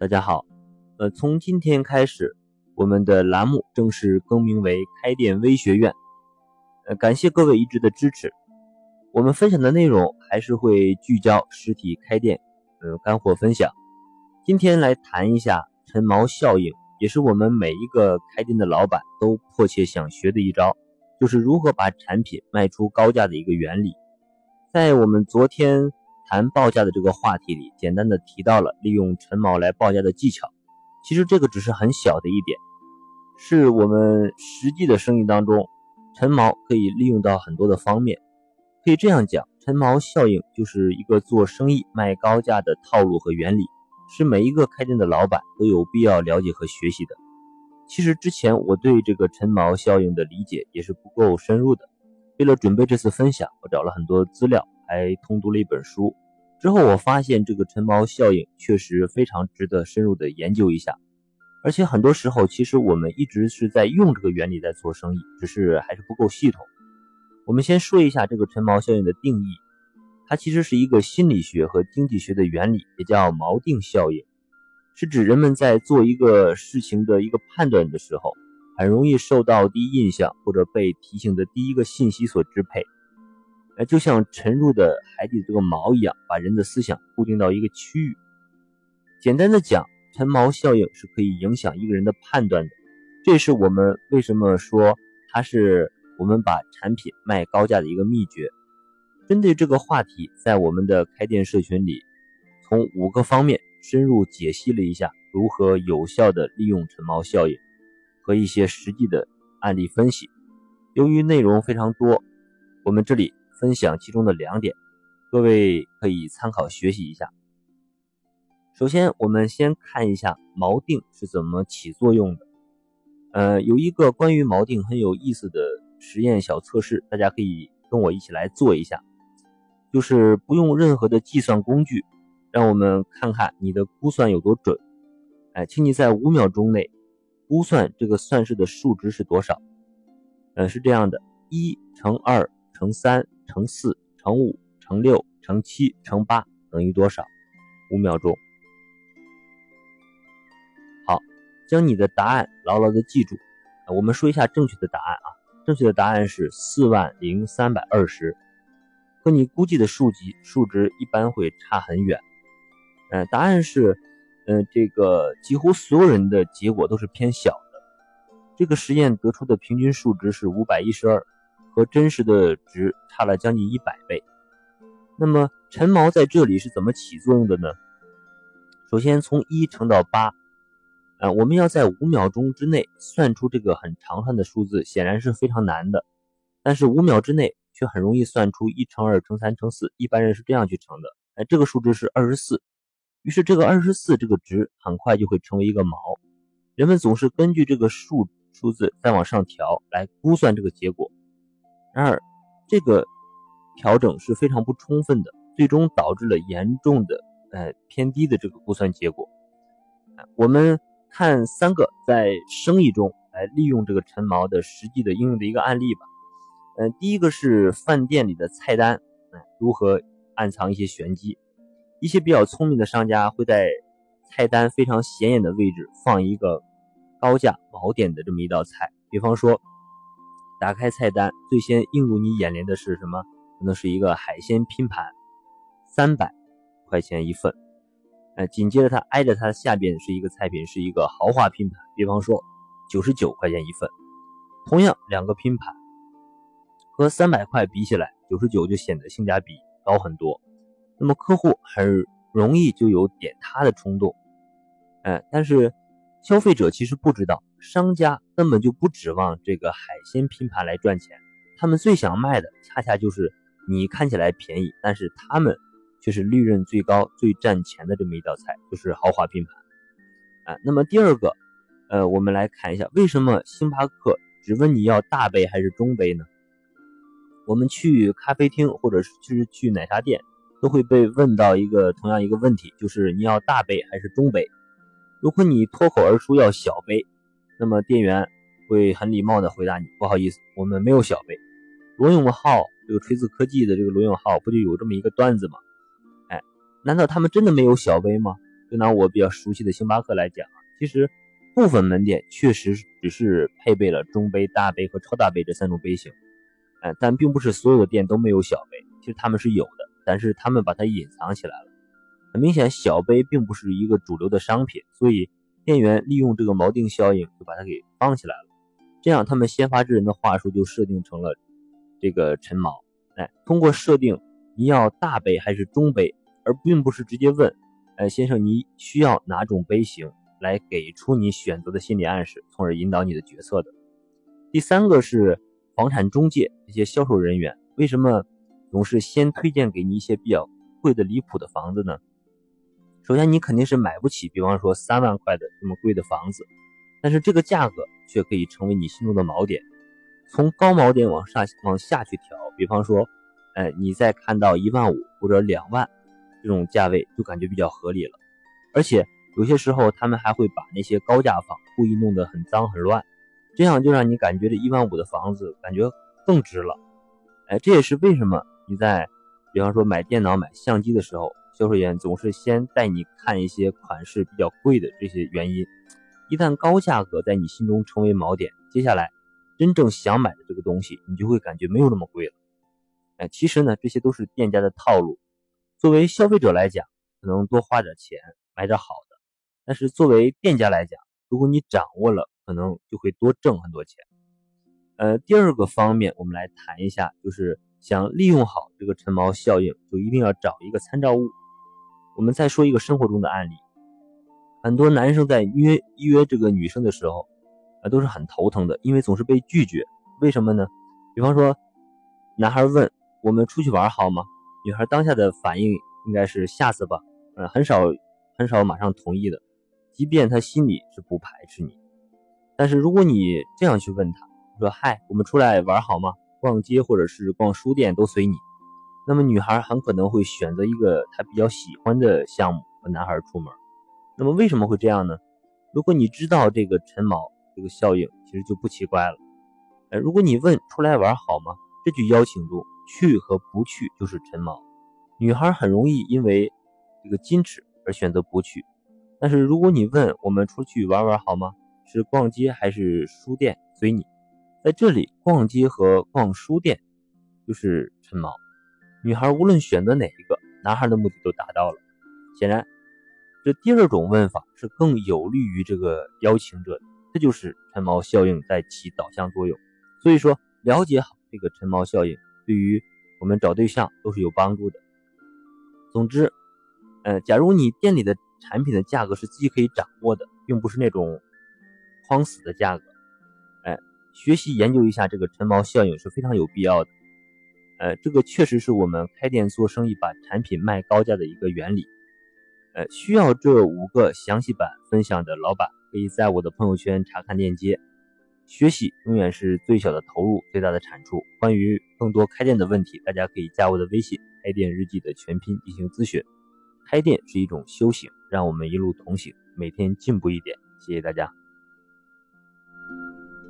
大家好，呃，从今天开始，我们的栏目正式更名为开店微学院。呃，感谢各位一直的支持。我们分享的内容还是会聚焦实体开店，呃，干货分享。今天来谈一下陈锚效应，也是我们每一个开店的老板都迫切想学的一招，就是如何把产品卖出高价的一个原理。在我们昨天。谈报价的这个话题里，简单的提到了利用陈毛来报价的技巧。其实这个只是很小的一点，是我们实际的生意当中，陈毛可以利用到很多的方面。可以这样讲，陈毛效应就是一个做生意卖高价的套路和原理，是每一个开店的老板都有必要了解和学习的。其实之前我对这个陈毛效应的理解也是不够深入的，为了准备这次分享，我找了很多资料。还通读了一本书，之后我发现这个陈锚效应确实非常值得深入的研究一下，而且很多时候其实我们一直是在用这个原理在做生意，只是还是不够系统。我们先说一下这个陈锚效应的定义，它其实是一个心理学和经济学的原理，也叫锚定效应，是指人们在做一个事情的一个判断的时候，很容易受到第一印象或者被提醒的第一个信息所支配。呃，就像沉入的海底这个锚一样，把人的思想固定到一个区域。简单的讲，沉锚效应是可以影响一个人的判断的。这是我们为什么说它是我们把产品卖高价的一个秘诀。针对这个话题，在我们的开店社群里，从五个方面深入解析了一下如何有效的利用沉锚效应和一些实际的案例分析。由于内容非常多，我们这里。分享其中的两点，各位可以参考学习一下。首先，我们先看一下锚定是怎么起作用的。呃，有一个关于锚定很有意思的实验小测试，大家可以跟我一起来做一下。就是不用任何的计算工具，让我们看看你的估算有多准。哎，请你在五秒钟内估算这个算式的数值是多少？呃，是这样的：一乘二乘三。乘四乘五乘六乘七乘八等于多少？五秒钟。好，将你的答案牢牢的记住。我们说一下正确的答案啊，正确的答案是四万零三百二十，和你估计的数级数值一般会差很远。嗯，答案是，嗯，这个几乎所有人的结果都是偏小的。这个实验得出的平均数值是五百一十二。和真实的值差了将近一百倍。那么陈毛在这里是怎么起作用的呢？首先从一乘到八，啊，我们要在五秒钟之内算出这个很长串的数字，显然是非常难的。但是五秒之内却很容易算出一乘二乘三乘四，一般人是这样去乘的。哎，这个数值是二十四。于是这个二十四这个值很快就会成为一个毛。人们总是根据这个数数字再往上调来估算这个结果。然而，这个调整是非常不充分的，最终导致了严重的呃偏低的这个估算结果。我们看三个在生意中来利用这个陈锚的实际的应用的一个案例吧。嗯，第一个是饭店里的菜单，嗯，如何暗藏一些玄机？一些比较聪明的商家会在菜单非常显眼的位置放一个高价锚点的这么一道菜，比方说。打开菜单，最先映入你眼帘的是什么？可能是一个海鲜拼盘，三百块钱一份。呃，紧接着它挨着它下边是一个菜品，是一个豪华拼盘，比方说九十九块钱一份。同样两个拼盘和三百块比起来，九十九就显得性价比高很多。那么客户很容易就有点它的冲动。哎，但是消费者其实不知道。商家根本就不指望这个海鲜拼盘来赚钱，他们最想卖的恰恰就是你看起来便宜，但是他们却是利润最高、最赚钱的这么一道菜，就是豪华拼盘。啊，那么第二个，呃，我们来看一下为什么星巴克只问你要大杯还是中杯呢？我们去咖啡厅或者是去奶茶店，都会被问到一个同样一个问题，就是你要大杯还是中杯？如果你脱口而出要小杯。那么店员会很礼貌的回答你：“不好意思，我们没有小杯。”罗永浩这个锤子科技的这个罗永浩不就有这么一个段子吗？哎，难道他们真的没有小杯吗？就拿我比较熟悉的星巴克来讲，其实部分门店确实只是配备了中杯、大杯和超大杯这三种杯型，哎，但并不是所有店都没有小杯，其实他们是有的，但是他们把它隐藏起来了。很明显，小杯并不是一个主流的商品，所以店员利用这个锚定效应就把它给放起来了。这样，他们先发制人的话术就设定成了这个陈锚。哎，通过设定你要大杯还是中杯，而并不是直接问，哎，先生你需要哪种杯型，来给出你选择的心理暗示，从而引导你的决策的。第三个是房产中介这些销售人员为什么总是先推荐给你一些比较贵的离谱的房子呢？首先，你肯定是买不起，比方说三万块的这么贵的房子，但是这个价格却可以成为你心中的锚点，从高锚点往上往下去调。比方说，哎，你再看到一万五或者两万这种价位，就感觉比较合理了。而且有些时候他们还会把那些高价房故意弄得很脏很乱，这样就让你感觉这一万五的房子感觉更值了。哎，这也是为什么你在比方说买电脑、买相机的时候。销售员总是先带你看一些款式比较贵的这些原因，一旦高价格在你心中成为锚点，接下来真正想买的这个东西，你就会感觉没有那么贵了。哎，其实呢，这些都是店家的套路。作为消费者来讲，可能多花点钱买点好的；但是作为店家来讲，如果你掌握了，可能就会多挣很多钱。呃，第二个方面，我们来谈一下，就是想利用好这个陈锚效应，就一定要找一个参照物。我们再说一个生活中的案例，很多男生在约约这个女生的时候，啊都是很头疼的，因为总是被拒绝。为什么呢？比方说，男孩问我们出去玩好吗？女孩当下的反应应该是下次吧，嗯，很少很少马上同意的，即便他心里是不排斥你。但是如果你这样去问他，说嗨，我们出来玩好吗？逛街或者是逛书店都随你。那么女孩很可能会选择一个她比较喜欢的项目和男孩出门。那么为什么会这样呢？如果你知道这个陈锚这个效应，其实就不奇怪了。呃，如果你问出来玩好吗？这句邀请中去和不去就是陈锚。女孩很容易因为这个矜持而选择不去。但是如果你问我们出去玩玩好吗？是逛街还是书店？随你。在这里，逛街和逛书店就是陈锚。女孩无论选择哪一个，男孩的目的都达到了。显然，这第二种问法是更有利于这个邀请者的，这就是陈锚效应在起导向作用。所以说，了解好这个陈锚效应，对于我们找对象都是有帮助的。总之，呃，假如你店里的产品的价格是自己可以掌握的，并不是那种框死的价格，哎，学习研究一下这个陈锚效应是非常有必要的。呃，这个确实是我们开店做生意把产品卖高价的一个原理。呃，需要这五个详细版分享的老板，可以在我的朋友圈查看链接。学习永远是最小的投入，最大的产出。关于更多开店的问题，大家可以加我的微信“开店日记”的全拼进行咨询。开店是一种修行，让我们一路同行，每天进步一点。谢谢大家。